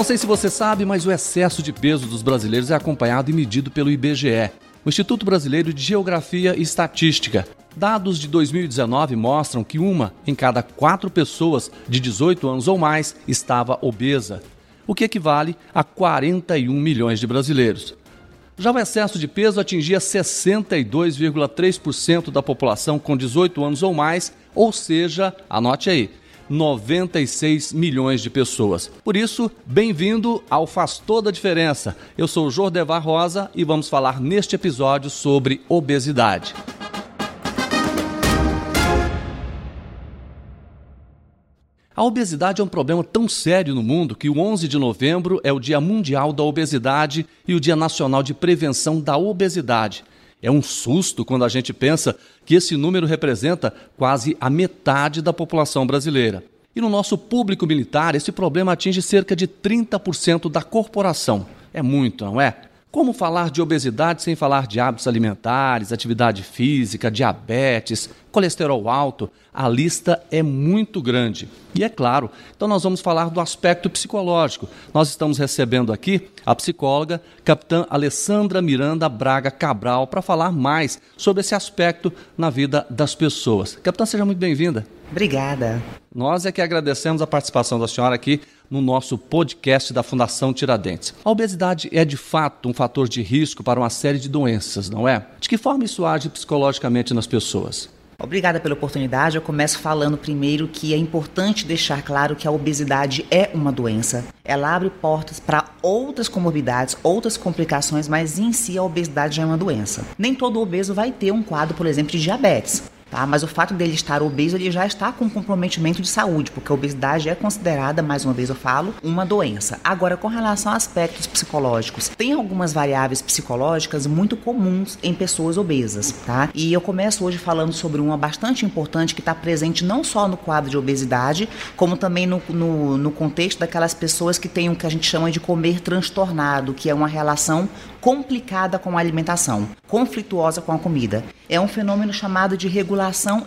Não sei se você sabe, mas o excesso de peso dos brasileiros é acompanhado e medido pelo IBGE, o Instituto Brasileiro de Geografia e Estatística. Dados de 2019 mostram que uma em cada quatro pessoas de 18 anos ou mais estava obesa, o que equivale a 41 milhões de brasileiros. Já o excesso de peso atingia 62,3% da população com 18 anos ou mais, ou seja, anote aí, 96 milhões de pessoas. Por isso, bem-vindo ao Faz Toda a Diferença. Eu sou o Jordevar Rosa e vamos falar neste episódio sobre obesidade. A obesidade é um problema tão sério no mundo que o 11 de novembro é o Dia Mundial da Obesidade e o Dia Nacional de Prevenção da Obesidade. É um susto quando a gente pensa que esse número representa quase a metade da população brasileira. E no nosso público militar, esse problema atinge cerca de 30% da corporação. É muito, não é? Como falar de obesidade sem falar de hábitos alimentares, atividade física, diabetes, colesterol alto? A lista é muito grande. E é claro, então nós vamos falar do aspecto psicológico. Nós estamos recebendo aqui a psicóloga capitã Alessandra Miranda Braga Cabral para falar mais sobre esse aspecto na vida das pessoas. Capitã, seja muito bem-vinda. Obrigada. Nós é que agradecemos a participação da senhora aqui no nosso podcast da Fundação Tiradentes. A obesidade é de fato um fator de risco para uma série de doenças, não é? De que forma isso age psicologicamente nas pessoas? Obrigada pela oportunidade. Eu começo falando primeiro que é importante deixar claro que a obesidade é uma doença. Ela abre portas para outras comorbidades, outras complicações, mas em si a obesidade já é uma doença. Nem todo obeso vai ter um quadro, por exemplo, de diabetes. Tá? Mas o fato dele estar obeso, ele já está com comprometimento de saúde, porque a obesidade é considerada, mais uma vez eu falo, uma doença. Agora, com relação a aspectos psicológicos, tem algumas variáveis psicológicas muito comuns em pessoas obesas, tá? E eu começo hoje falando sobre uma bastante importante que está presente não só no quadro de obesidade, como também no, no, no contexto daquelas pessoas que têm o que a gente chama de comer transtornado, que é uma relação complicada com a alimentação, conflituosa com a comida. É um fenômeno chamado de regulação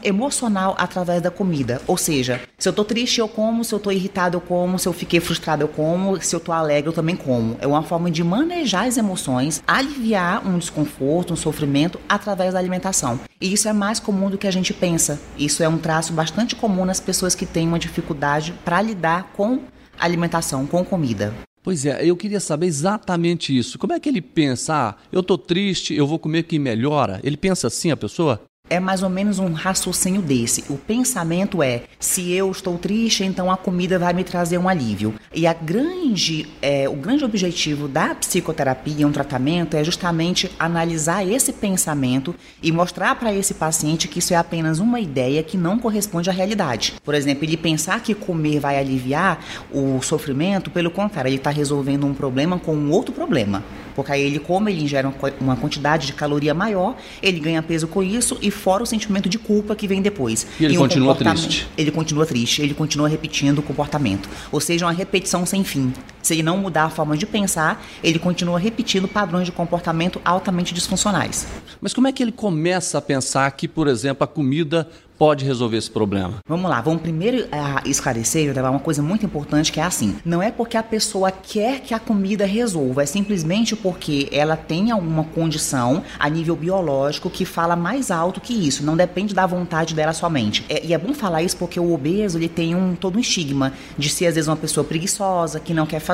emocional através da comida. Ou seja, se eu estou triste, eu como, se eu estou irritado, eu como, se eu fiquei frustrado, eu como, se eu estou alegre, eu também como. É uma forma de manejar as emoções, aliviar um desconforto, um sofrimento através da alimentação. E isso é mais comum do que a gente pensa. Isso é um traço bastante comum nas pessoas que têm uma dificuldade para lidar com alimentação, com comida. Pois é, eu queria saber exatamente isso. Como é que ele pensa? Ah, eu estou triste, eu vou comer que melhora. Ele pensa assim, a pessoa? É mais ou menos um raciocínio desse. O pensamento é: se eu estou triste, então a comida vai me trazer um alívio. E a grande, é, o grande objetivo da psicoterapia, um tratamento, é justamente analisar esse pensamento e mostrar para esse paciente que isso é apenas uma ideia que não corresponde à realidade. Por exemplo, ele pensar que comer vai aliviar o sofrimento, pelo contrário, ele está resolvendo um problema com um outro problema. Porque aí ele come, ele ingere uma quantidade de caloria maior, ele ganha peso com isso e fora o sentimento de culpa que vem depois. E ele e um continua triste. Ele continua triste, ele continua repetindo o comportamento. Ou seja, uma repetição sem fim. Se ele não mudar a forma de pensar, ele continua repetindo padrões de comportamento altamente disfuncionais. Mas como é que ele começa a pensar que, por exemplo, a comida pode resolver esse problema? Vamos lá, vamos primeiro uh, esclarecer, uma coisa muito importante que é assim: não é porque a pessoa quer que a comida resolva, é simplesmente porque ela tem alguma condição a nível biológico que fala mais alto que isso. Não depende da vontade dela somente. É, e é bom falar isso porque o obeso ele tem um todo um estigma de ser às vezes uma pessoa preguiçosa que não quer fazer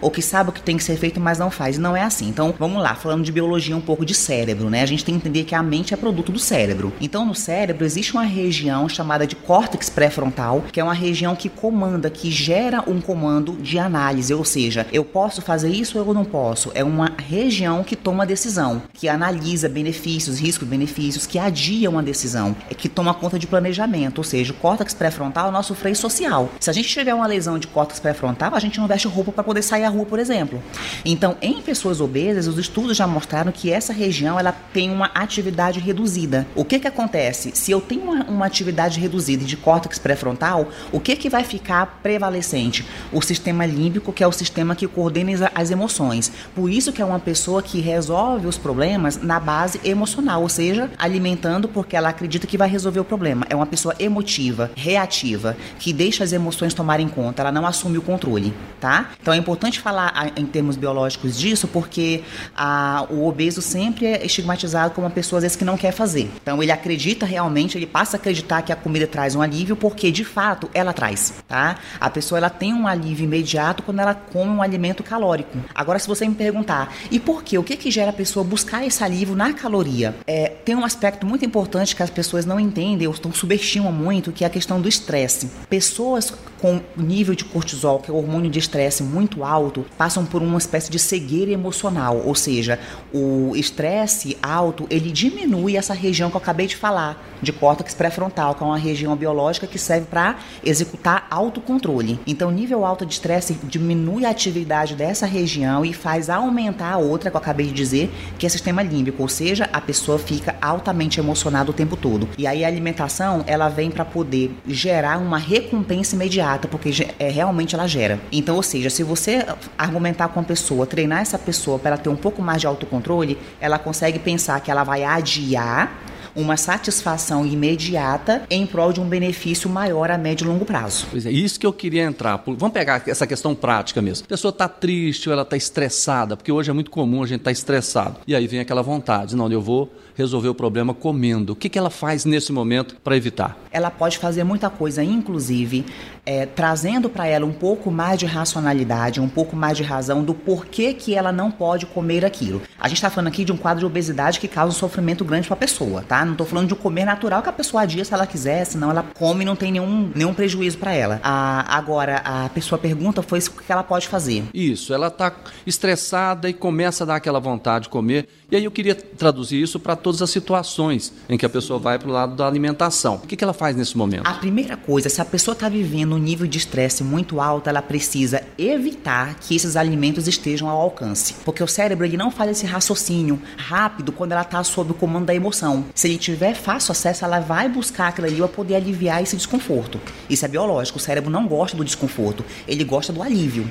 ou que sabe o que tem que ser feito mas não faz. Não é assim. Então vamos lá, falando de biologia um pouco de cérebro, né? A gente tem que entender que a mente é produto do cérebro. Então no cérebro existe uma região chamada de córtex pré-frontal, que é uma região que comanda, que gera um comando de análise, ou seja, eu posso fazer isso ou eu não posso. É uma região que toma decisão, que analisa benefícios, riscos, benefícios, que adia uma decisão, é que toma conta de planejamento, ou seja, o córtex pré-frontal é o nosso freio social. Se a gente tiver uma lesão de córtex pré-frontal, a gente não veste roupa para poder sair à rua, por exemplo. Então, em pessoas obesas, os estudos já mostraram que essa região ela tem uma atividade reduzida. O que que acontece? Se eu tenho uma, uma atividade reduzida de córtex pré-frontal, o que, que vai ficar prevalecente? O sistema límbico, que é o sistema que coordena as emoções. Por isso que é uma pessoa que resolve os problemas na base emocional, ou seja, alimentando porque ela acredita que vai resolver o problema. É uma pessoa emotiva, reativa, que deixa as emoções tomarem conta, ela não assume o controle, tá? Então é importante falar em termos biológicos disso, porque a, o obeso sempre é estigmatizado como uma pessoa às vezes que não quer fazer. Então ele acredita realmente, ele passa a acreditar que a comida traz um alívio, porque de fato ela traz, tá? A pessoa ela tem um alívio imediato quando ela come um alimento calórico. Agora, se você me perguntar, e por quê? O que que gera a pessoa buscar esse alívio na caloria? É, tem um aspecto muito importante que as pessoas não entendem ou estão subestimam muito, que é a questão do estresse. Pessoas com nível de cortisol, que é o hormônio de estresse muito alto, passam por uma espécie de cegueira emocional, ou seja, o estresse alto, ele diminui essa região que eu acabei de falar, de córtex pré-frontal, que é uma região biológica que serve para executar autocontrole. Então, nível alto de estresse diminui a atividade dessa região e faz aumentar a outra que eu acabei de dizer, que é sistema límbico, ou seja, a pessoa fica altamente emocionada o tempo todo. E aí a alimentação, ela vem para poder gerar uma recompensa imediata, porque é, realmente ela gera. Então, ou seja, se você argumentar com a pessoa, treinar essa pessoa para ela ter um pouco mais de autocontrole, ela consegue pensar que ela vai adiar uma satisfação imediata em prol de um benefício maior a médio e longo prazo. Pois é, isso que eu queria entrar. Vamos pegar essa questão prática mesmo. A pessoa está triste ou ela está estressada, porque hoje é muito comum a gente estar tá estressado. E aí vem aquela vontade, não, eu vou resolver o problema comendo. O que, que ela faz nesse momento para evitar? Ela pode fazer muita coisa, inclusive é, trazendo para ela um pouco mais de racionalidade, um pouco mais de razão do porquê que ela não pode comer aquilo. A gente está falando aqui de um quadro de obesidade que causa um sofrimento grande para a pessoa, tá? Não estou falando de um comer natural que a pessoa adia se ela quiser, senão ela come e não tem nenhum, nenhum prejuízo para ela. A, agora, a pessoa pergunta foi o que ela pode fazer. Isso, ela está estressada e começa a dar aquela vontade de comer. E aí eu queria traduzir isso para todas as situações em que a pessoa vai para o lado da alimentação. O que, que ela faz nesse momento? A primeira coisa, se a pessoa está vivendo um nível de estresse muito alto, ela precisa evitar que esses alimentos estejam ao alcance. Porque o cérebro ele não faz esse raciocínio rápido quando ela está sob o comando da emoção. Se ele tiver fácil acesso, ela vai buscar aquilo ali para poder aliviar esse desconforto. Isso é biológico, o cérebro não gosta do desconforto, ele gosta do alívio.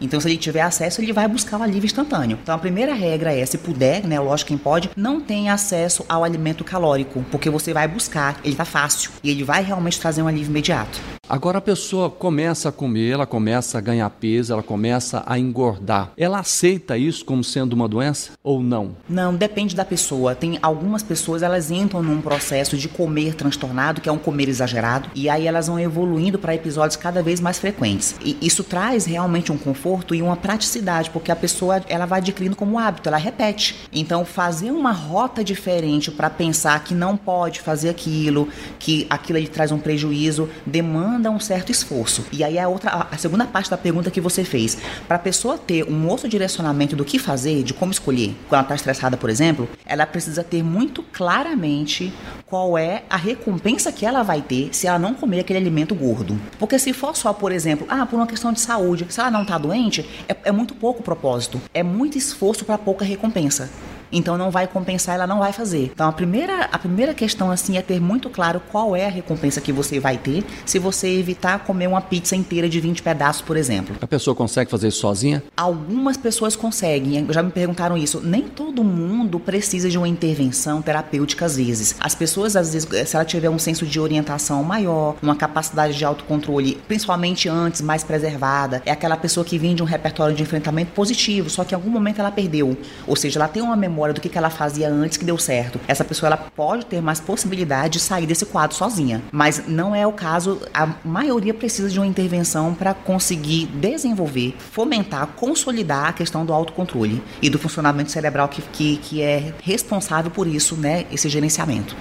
Então, se ele tiver acesso, ele vai buscar o alívio instantâneo. Então, a primeira regra é, se puder, né, lógico quem pode, não tenha acesso ao alimento calórico, porque você vai buscar, ele tá fácil e ele vai realmente trazer um alívio imediato. Agora a pessoa começa a comer, ela começa a ganhar peso, ela começa a engordar. Ela aceita isso como sendo uma doença ou não? Não, depende da pessoa. Tem algumas pessoas, elas entram num processo de comer transtornado, que é um comer exagerado, e aí elas vão evoluindo para episódios cada vez mais frequentes. E isso traz realmente um conforto e uma praticidade, porque a pessoa ela vai adquirindo como hábito, ela repete. Então, fazer uma rota diferente para pensar que não pode fazer aquilo, que aquilo lhe traz um prejuízo, demanda demanda um certo esforço. E aí a outra, a segunda parte da pergunta que você fez, para a pessoa ter um outro direcionamento do que fazer, de como escolher, quando ela está estressada, por exemplo, ela precisa ter muito claramente qual é a recompensa que ela vai ter se ela não comer aquele alimento gordo. Porque se for só, por exemplo, ah, por uma questão de saúde, se ela não está doente, é, é muito pouco propósito, é muito esforço para pouca recompensa então não vai compensar, ela não vai fazer. Então a primeira, a primeira questão assim é ter muito claro qual é a recompensa que você vai ter se você evitar comer uma pizza inteira de 20 pedaços, por exemplo. A pessoa consegue fazer isso sozinha? Algumas pessoas conseguem, já me perguntaram isso. Nem todo mundo precisa de uma intervenção terapêutica às vezes. As pessoas às vezes, se ela tiver um senso de orientação maior, uma capacidade de autocontrole, principalmente antes mais preservada, é aquela pessoa que vem de um repertório de enfrentamento positivo, só que em algum momento ela perdeu. Ou seja, ela tem uma memória memória do que, que ela fazia antes que deu certo. Essa pessoa ela pode ter mais possibilidade de sair desse quadro sozinha, mas não é o caso. A maioria precisa de uma intervenção para conseguir desenvolver, fomentar, consolidar a questão do autocontrole e do funcionamento cerebral que, que, que é responsável por isso, né? Esse gerenciamento.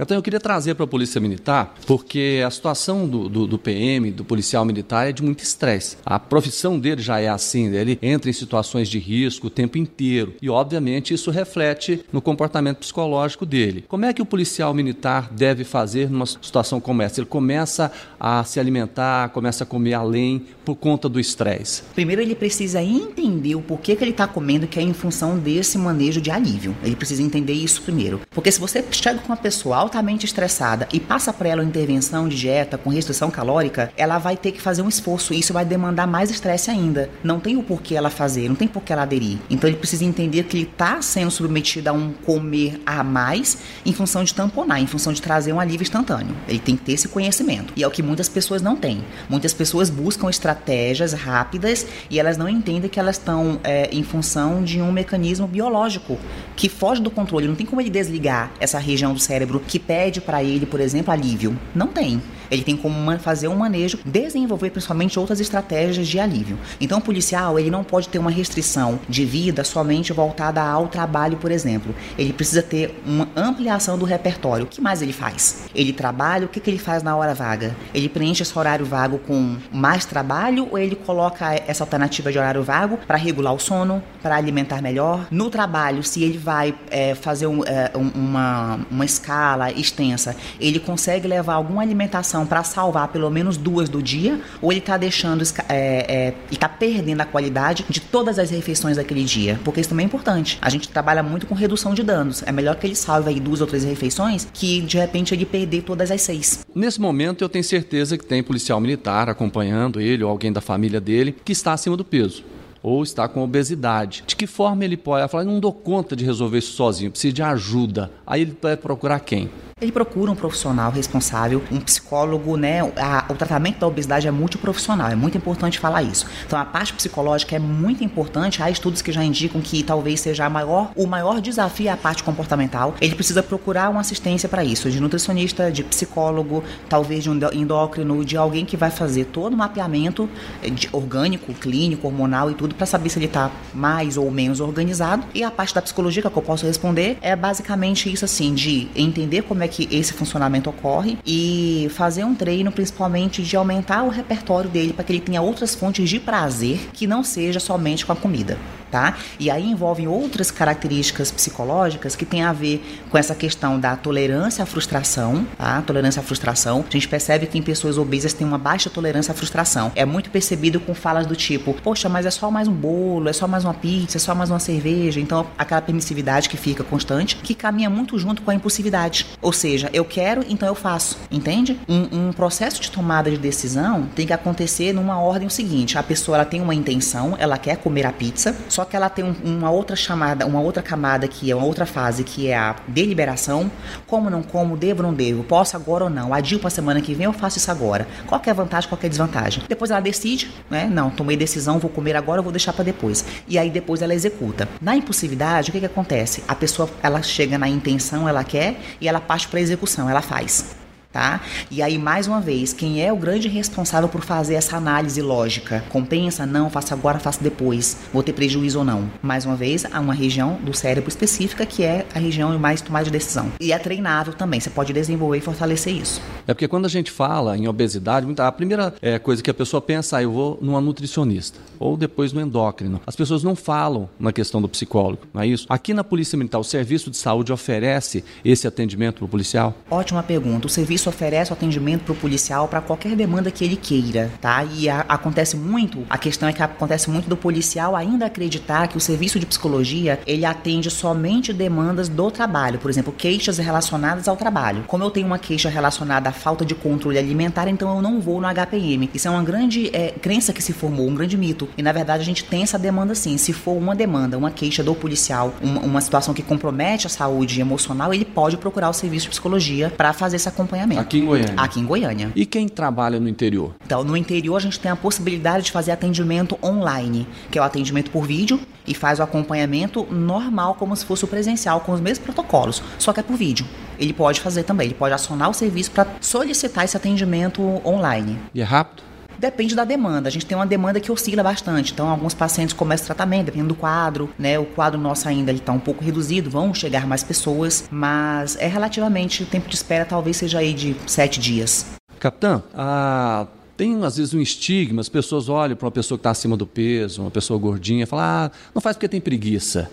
Então eu queria trazer para a Polícia Militar, porque a situação do, do, do, PM, do policial militar, é de muito estresse. A profissão dele já é assim, ele entra em situações de risco o tempo inteiro. E, obviamente, isso reflete no comportamento psicológico dele. Como é que o policial militar deve fazer numa situação como essa? Ele começa a se alimentar, começa a comer além por conta do estresse. Primeiro, ele precisa entender o porquê que ele está comendo, que é em função desse manejo de alívio. Ele precisa entender isso primeiro. Porque se você chega com uma pessoa altamente estressada e passa para ela uma intervenção de dieta com restrição calórica, ela vai ter que fazer um esforço e isso vai demandar mais estresse ainda. Não tem o porquê ela fazer, não tem porquê ela aderir. Então ele precisa entender que ele está sendo submetido a um comer a mais em função de tamponar, em função de trazer um alívio instantâneo. Ele tem que ter esse conhecimento. E é o que muitas pessoas não têm. Muitas pessoas buscam estratégias rápidas e elas não entendem que elas estão é, em função de um mecanismo biológico que foge do controle. Não tem como ele desligar essa região do cérebro que pede para ele, por exemplo, alívio. Não tem. Ele tem como fazer um manejo, desenvolver principalmente outras estratégias de alívio. Então, o policial, ele não pode ter uma restrição de vida somente voltada ao trabalho, por exemplo. Ele precisa ter uma ampliação do repertório. O que mais ele faz? Ele trabalha, o que, que ele faz na hora vaga? Ele preenche esse horário vago com mais trabalho ou ele coloca essa alternativa de horário vago para regular o sono, para alimentar melhor? No trabalho, se ele vai é, fazer um, é, uma, uma escala extensa, ele consegue levar alguma alimentação para salvar pelo menos duas do dia, ou ele está deixando, é, é, está perdendo a qualidade de todas as refeições daquele dia? Porque isso também é importante. A gente trabalha muito com redução de danos. É melhor que ele salve aí duas ou três refeições que de repente ele perder todas as seis. Nesse momento eu tenho certeza que tem policial militar acompanhando ele ou alguém da família dele que está acima do peso ou está com obesidade. De que forma ele pode? Ela fala, não dou conta de resolver isso sozinho, preciso de ajuda. Aí ele vai procurar quem? Ele procura um profissional responsável, um psicólogo, né? A, o tratamento da obesidade é multiprofissional, é muito importante falar isso. Então a parte psicológica é muito importante. Há estudos que já indicam que talvez seja maior, o maior desafio é a parte comportamental. Ele precisa procurar uma assistência para isso, de nutricionista, de psicólogo, talvez de um endócrino, de alguém que vai fazer todo o mapeamento eh, orgânico, clínico, hormonal e tudo para saber se ele está mais ou menos organizado. E a parte da psicologia que eu posso responder é basicamente isso assim, de entender como que esse funcionamento ocorre e fazer um treino principalmente de aumentar o repertório dele para que ele tenha outras fontes de prazer que não seja somente com a comida tá? E aí envolvem outras características psicológicas que tem a ver com essa questão da tolerância à frustração, tá? Tolerância à frustração. A gente percebe que em pessoas obesas tem uma baixa tolerância à frustração. É muito percebido com falas do tipo, poxa, mas é só mais um bolo, é só mais uma pizza, é só mais uma cerveja. Então, aquela permissividade que fica constante, que caminha muito junto com a impulsividade. Ou seja, eu quero, então eu faço, entende? Um, um processo de tomada de decisão tem que acontecer numa ordem seguinte. A pessoa ela tem uma intenção, ela quer comer a pizza, só que ela tem um, uma outra chamada, uma outra camada que é uma outra fase que é a deliberação. Como não como, devo ou não devo, posso agora ou não, adio para semana que vem, eu faço isso agora. Qual é a vantagem, qual é a desvantagem? Depois ela decide, né? Não, tomei decisão, vou comer agora, vou deixar para depois. E aí depois ela executa. Na impulsividade, o que que acontece? A pessoa ela chega na intenção, ela quer e ela parte para execução, ela faz tá? E aí, mais uma vez, quem é o grande responsável por fazer essa análise lógica? Compensa? Não, faço agora, faço depois. Vou ter prejuízo ou não? Mais uma vez, há uma região do cérebro específica que é a região mais tomada de decisão. E é treinável também, você pode desenvolver e fortalecer isso. É porque quando a gente fala em obesidade, a primeira é, coisa que a pessoa pensa, ah, eu vou numa nutricionista, ou depois no endócrino. As pessoas não falam na questão do psicólogo, não é isso? Aqui na Polícia Militar, o Serviço de Saúde oferece esse atendimento para o policial? Ótima pergunta. O serviço oferece o atendimento para o policial para qualquer demanda que ele queira, tá? E a, acontece muito, a questão é que acontece muito do policial ainda acreditar que o serviço de psicologia ele atende somente demandas do trabalho, por exemplo, queixas relacionadas ao trabalho. Como eu tenho uma queixa relacionada à falta de controle alimentar, então eu não vou no HPM. Isso é uma grande é, crença que se formou, um grande mito. E na verdade a gente tem essa demanda sim. Se for uma demanda, uma queixa do policial, uma, uma situação que compromete a saúde emocional, ele pode procurar o serviço de psicologia para fazer esse acompanhamento Aqui em Goiânia. Aqui em Goiânia. E quem trabalha no interior? Então, no interior a gente tem a possibilidade de fazer atendimento online, que é o atendimento por vídeo e faz o acompanhamento normal, como se fosse o presencial, com os mesmos protocolos, só que é por vídeo. Ele pode fazer também, ele pode acionar o serviço para solicitar esse atendimento online. E é rápido? Depende da demanda. A gente tem uma demanda que oscila bastante. Então, alguns pacientes começam tratamento, dependendo do quadro, né? O quadro nosso ainda está um pouco reduzido, vão chegar mais pessoas, mas é relativamente o tempo de espera talvez seja aí de sete dias. Capitã, a tem às vezes um estigma, as pessoas olham para uma pessoa que está acima do peso, uma pessoa gordinha, e falam, ah, não faz porque tem preguiça.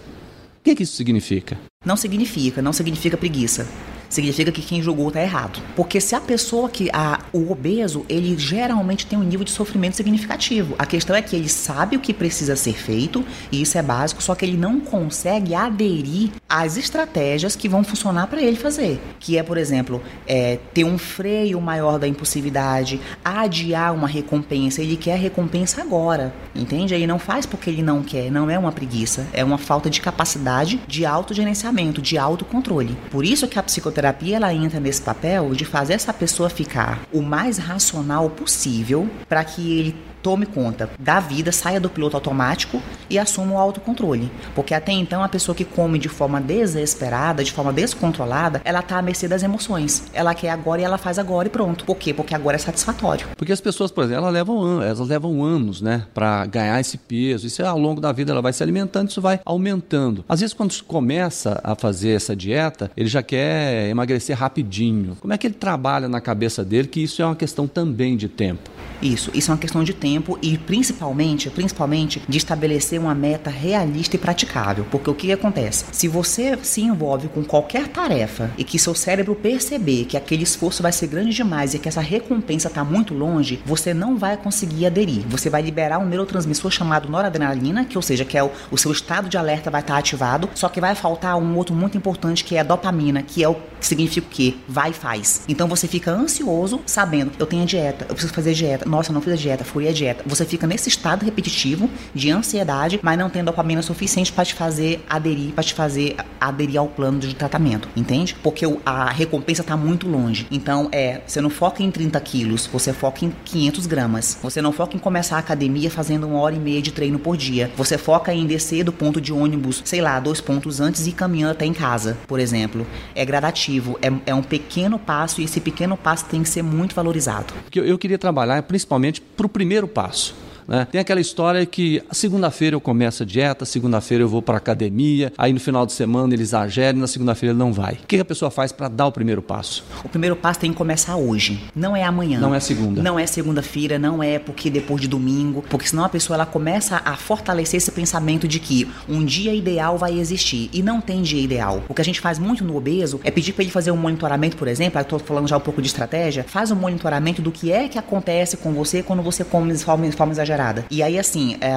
O que, que isso significa? Não significa, não significa preguiça significa que quem julgou está errado. Porque se a pessoa que a, o obeso, ele geralmente tem um nível de sofrimento significativo. A questão é que ele sabe o que precisa ser feito, e isso é básico, só que ele não consegue aderir às estratégias que vão funcionar para ele fazer. Que é, por exemplo, é, ter um freio maior da impulsividade, adiar uma recompensa. Ele quer a recompensa agora, entende? Ele não faz porque ele não quer, não é uma preguiça, é uma falta de capacidade de autogerenciamento, de autocontrole. Por isso que a psicoterapia ela entra nesse papel de fazer essa pessoa ficar o mais racional possível para que ele tome conta da vida, saia do piloto automático e assuma o autocontrole. Porque até então a pessoa que come de forma desesperada, de forma descontrolada, ela tá à mercê das emoções. Ela quer agora e ela faz agora e pronto. Por quê? Porque agora é satisfatório. Porque as pessoas, por exemplo, elas levam, elas levam anos, né, para ganhar esse peso. Isso é, ao longo da vida ela vai se alimentando, isso vai aumentando. Às vezes quando começa a fazer essa dieta, ele já quer emagrecer rapidinho. Como é que ele trabalha na cabeça dele que isso é uma questão também de tempo? Isso, isso é uma questão de tempo e principalmente, principalmente de estabelecer uma meta realista e praticável. Porque o que acontece? Se você se envolve com qualquer tarefa e que seu cérebro perceber que aquele esforço vai ser grande demais e que essa recompensa está muito longe, você não vai conseguir aderir. Você vai liberar um neurotransmissor chamado noradrenalina, que ou seja, que é o, o seu estado de alerta vai estar tá ativado, só que vai faltar um outro muito importante que é a dopamina, que é o que significa o quê? Vai e faz. Então você fica ansioso sabendo, eu tenho a dieta, eu preciso fazer dieta, nossa, não fiz a dieta, fui a dieta. Você fica nesse estado repetitivo de ansiedade, mas não tendo dopamina suficiente para te fazer aderir, para te fazer aderir ao plano de tratamento, entende? Porque a recompensa está muito longe. Então, é, você não foca em 30 quilos, você foca em 500 gramas. Você não foca em começar a academia fazendo uma hora e meia de treino por dia. Você foca em descer do ponto de ônibus, sei lá, dois pontos antes e caminhando até em casa, por exemplo. É gradativo, é, é um pequeno passo e esse pequeno passo tem que ser muito valorizado. Eu, eu queria trabalhar principalmente para o primeiro passo. Né? Tem aquela história que segunda-feira eu começo a dieta, segunda-feira eu vou para academia, aí no final de semana ele exagera e na segunda-feira ele não vai. O que a pessoa faz para dar o primeiro passo? O primeiro passo tem que começar hoje, não é amanhã. Não é segunda. Não é segunda-feira, não é porque depois de domingo, porque senão a pessoa ela começa a fortalecer esse pensamento de que um dia ideal vai existir e não tem dia ideal. O que a gente faz muito no obeso é pedir para ele fazer um monitoramento, por exemplo, eu estou falando já um pouco de estratégia, faz um monitoramento do que é que acontece com você quando você come de forma, de forma exagerada exagerada. E aí, assim, é,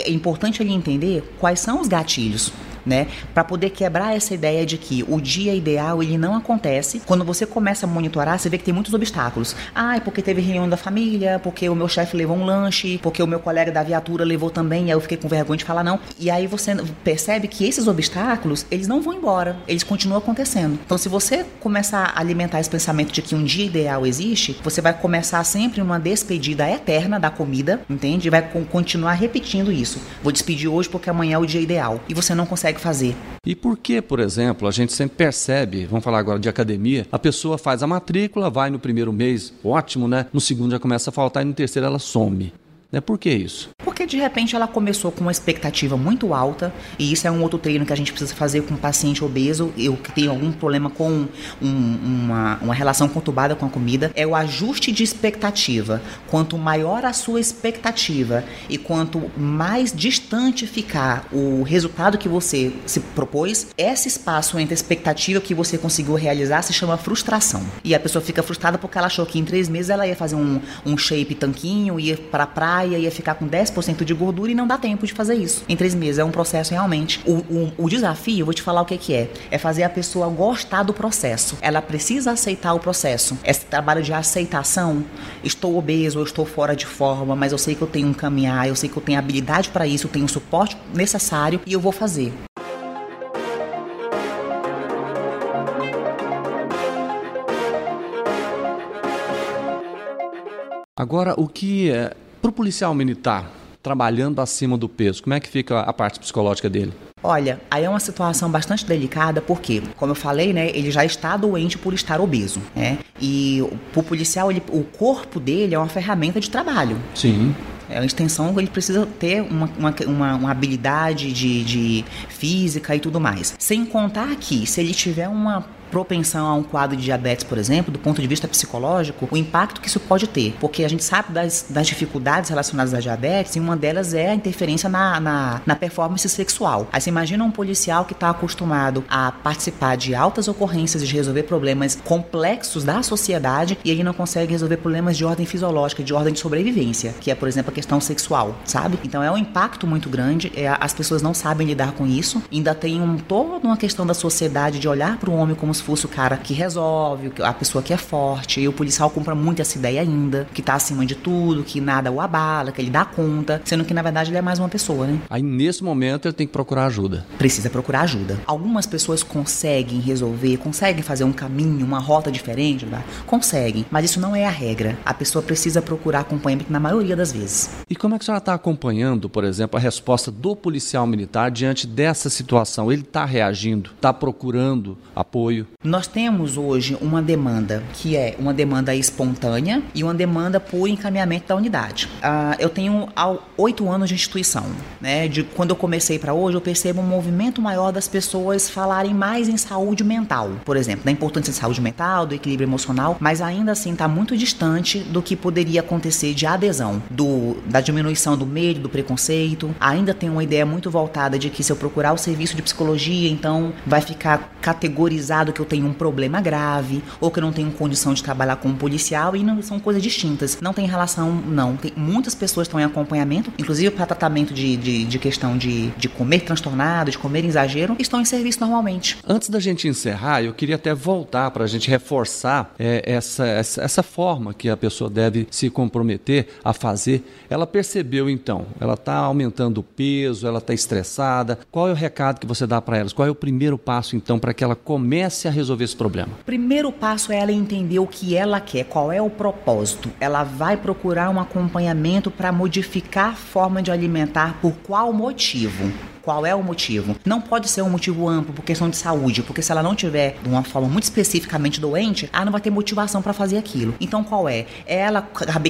é importante ele entender quais são os gatilhos né? Para poder quebrar essa ideia de que o dia ideal ele não acontece. Quando você começa a monitorar, você vê que tem muitos obstáculos. Ah, é porque teve reunião da família, porque o meu chefe levou um lanche, porque o meu colega da viatura levou também, e aí eu fiquei com vergonha de falar não. E aí você percebe que esses obstáculos, eles não vão embora, eles continuam acontecendo. Então, se você começar a alimentar esse pensamento de que um dia ideal existe, você vai começar sempre uma despedida eterna da comida, entende? Vai continuar repetindo isso. Vou despedir hoje porque amanhã é o dia ideal. E você não consegue consegue fazer. E por que, por exemplo, a gente sempre percebe, vamos falar agora de academia, a pessoa faz a matrícula, vai no primeiro mês, ótimo, né? No segundo já começa a faltar e no terceiro ela some. Né? Por que isso? Porque de repente ela começou com uma expectativa muito alta, e isso é um outro treino que a gente precisa fazer com um paciente obeso, eu que tenho algum problema com um, uma, uma relação conturbada com a comida, é o ajuste de expectativa. Quanto maior a sua expectativa e quanto mais distante ficar o resultado que você se propôs, esse espaço entre a expectativa que você conseguiu realizar se chama frustração. E a pessoa fica frustrada porque ela achou que em três meses ela ia fazer um, um shape tanquinho, ia para a praia, ia ficar com 10% de gordura e não dá tempo de fazer isso. Em três meses é um processo realmente. O, o, o desafio, eu vou te falar o que, que é: é fazer a pessoa gostar do processo. Ela precisa aceitar o processo. Esse trabalho de aceitação, estou obeso, eu estou fora de forma, mas eu sei que eu tenho um caminhar, eu sei que eu tenho habilidade para isso, eu tenho o suporte necessário e eu vou fazer. Agora, o que é para o policial militar, trabalhando acima do peso, como é que fica a parte psicológica dele? Olha, aí é uma situação bastante delicada porque, como eu falei, né, ele já está doente por estar obeso, né? E o policial, ele, o corpo dele é uma ferramenta de trabalho. Sim. É a extensão, ele precisa ter uma, uma, uma, uma habilidade de, de física e tudo mais. Sem contar que, se ele tiver uma propensão a um quadro de diabetes, por exemplo, do ponto de vista psicológico, o impacto que isso pode ter. Porque a gente sabe das, das dificuldades relacionadas à diabetes e uma delas é a interferência na, na, na performance sexual. Aí você imagina um policial que está acostumado a participar de altas ocorrências de resolver problemas complexos da sociedade e ele não consegue resolver problemas de ordem fisiológica, de ordem de sobrevivência, que é, por exemplo, a questão sexual, sabe? Então é um impacto muito grande, é, as pessoas não sabem lidar com isso, ainda tem um, toda uma questão da sociedade de olhar para o homem como se fosse o cara que resolve, a pessoa que é forte, e o policial compra muito essa ideia ainda, que tá acima de tudo, que nada o abala, que ele dá conta, sendo que na verdade ele é mais uma pessoa, né? Aí nesse momento ele tem que procurar ajuda. Precisa procurar ajuda. Algumas pessoas conseguem resolver, conseguem fazer um caminho, uma rota diferente, né? conseguem, mas isso não é a regra. A pessoa precisa procurar acompanhamento na maioria das vezes. E como é que a senhora está acompanhando, por exemplo, a resposta do policial militar diante dessa situação? Ele está reagindo, está procurando apoio? Nós temos hoje uma demanda que é uma demanda espontânea e uma demanda por encaminhamento da unidade. Uh, eu tenho oito anos de instituição, né? De quando eu comecei para hoje, eu percebo um movimento maior das pessoas falarem mais em saúde mental, por exemplo, da importância de saúde mental, do equilíbrio emocional, mas ainda assim está muito distante do que poderia acontecer de adesão, do, da diminuição do medo, do preconceito. Ainda tem uma ideia muito voltada de que se eu procurar o serviço de psicologia, então vai ficar categorizado que eu tenho um problema grave ou que eu não tenho condição de trabalhar como policial e não são coisas distintas. Não tem relação, não. Tem, muitas pessoas estão em acompanhamento, inclusive para tratamento de, de, de questão de, de comer transtornado, de comer em exagero, estão em serviço normalmente. Antes da gente encerrar, eu queria até voltar para a gente reforçar é, essa, essa, essa forma que a pessoa deve se comprometer a fazer. Ela percebeu então, ela está aumentando o peso, ela está estressada. Qual é o recado que você dá para elas? Qual é o primeiro passo então para que ela comece a resolver esse problema? Primeiro passo é ela entender o que ela quer, qual é o propósito. Ela vai procurar um acompanhamento para modificar a forma de alimentar por qual motivo? Qual é o motivo? Não pode ser um motivo amplo por questão de saúde, porque se ela não tiver de uma forma muito especificamente doente, ela não vai ter motivação para fazer aquilo. Então qual é? É ela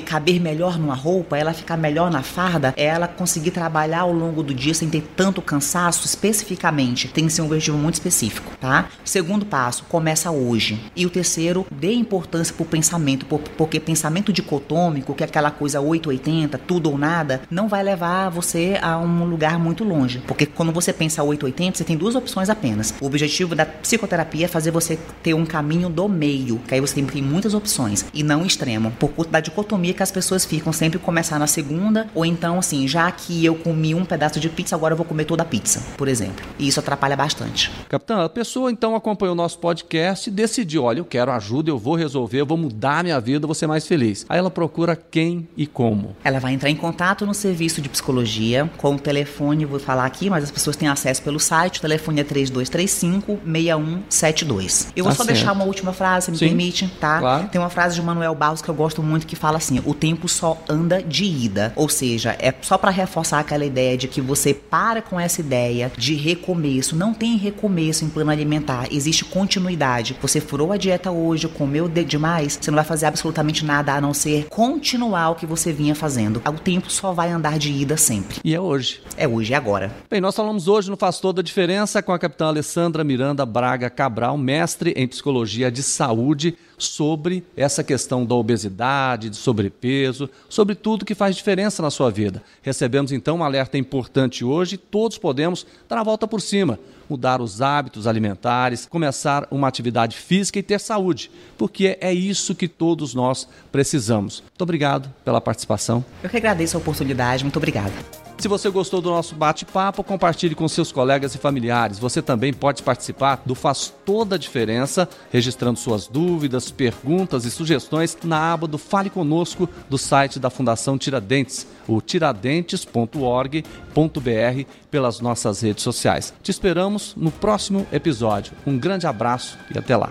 caber melhor numa roupa, é ela ficar melhor na farda, é ela conseguir trabalhar ao longo do dia sem ter tanto cansaço especificamente. Tem que ser um objetivo muito específico, tá? Segundo passo, começa hoje. E o terceiro, dê importância pro pensamento, porque pensamento dicotômico, que é aquela coisa 880, tudo ou nada, não vai levar você a um lugar muito longe, porque porque quando você pensa 880, você tem duas opções apenas. O objetivo da psicoterapia é fazer você ter um caminho do meio, que aí você tem muitas opções, e não extremo. Por conta da dicotomia que as pessoas ficam sempre começar na segunda, ou então assim, já que eu comi um pedaço de pizza, agora eu vou comer toda a pizza, por exemplo. E isso atrapalha bastante. Capitão, a pessoa então acompanhou o nosso podcast e decidiu: olha, eu quero ajuda, eu vou resolver, eu vou mudar a minha vida, vou ser mais feliz. Aí ela procura quem e como? Ela vai entrar em contato no serviço de psicologia com o telefone, vou falar aqui, mas as pessoas têm acesso pelo site, o telefone é 3235 6172. Eu vou tá só certo. deixar uma última frase, me Sim, permite, tá? Claro. Tem uma frase de Manuel Barros que eu gosto muito que fala assim: "O tempo só anda de ida". Ou seja, é só para reforçar aquela ideia de que você para com essa ideia de recomeço. Não tem recomeço em plano alimentar, existe continuidade. Você furou a dieta hoje, comeu demais, você não vai fazer absolutamente nada a não ser continuar o que você vinha fazendo. O tempo só vai andar de ida sempre. E é hoje. É hoje, é agora. Bem, nós falamos hoje no Faz Toda a Diferença com a capitã Alessandra Miranda Braga Cabral, mestre em Psicologia de Saúde, sobre essa questão da obesidade, de sobrepeso, sobre tudo que faz diferença na sua vida. Recebemos então um alerta importante hoje, todos podemos dar a volta por cima, mudar os hábitos alimentares, começar uma atividade física e ter saúde, porque é isso que todos nós precisamos. Muito obrigado pela participação. Eu que agradeço a oportunidade, muito obrigada. Se você gostou do nosso bate-papo, compartilhe com seus colegas e familiares. Você também pode participar do Faz Toda a Diferença, registrando suas dúvidas, perguntas e sugestões na aba do Fale Conosco do site da Fundação Tiradentes, o tiradentes.org.br, pelas nossas redes sociais. Te esperamos no próximo episódio. Um grande abraço e até lá.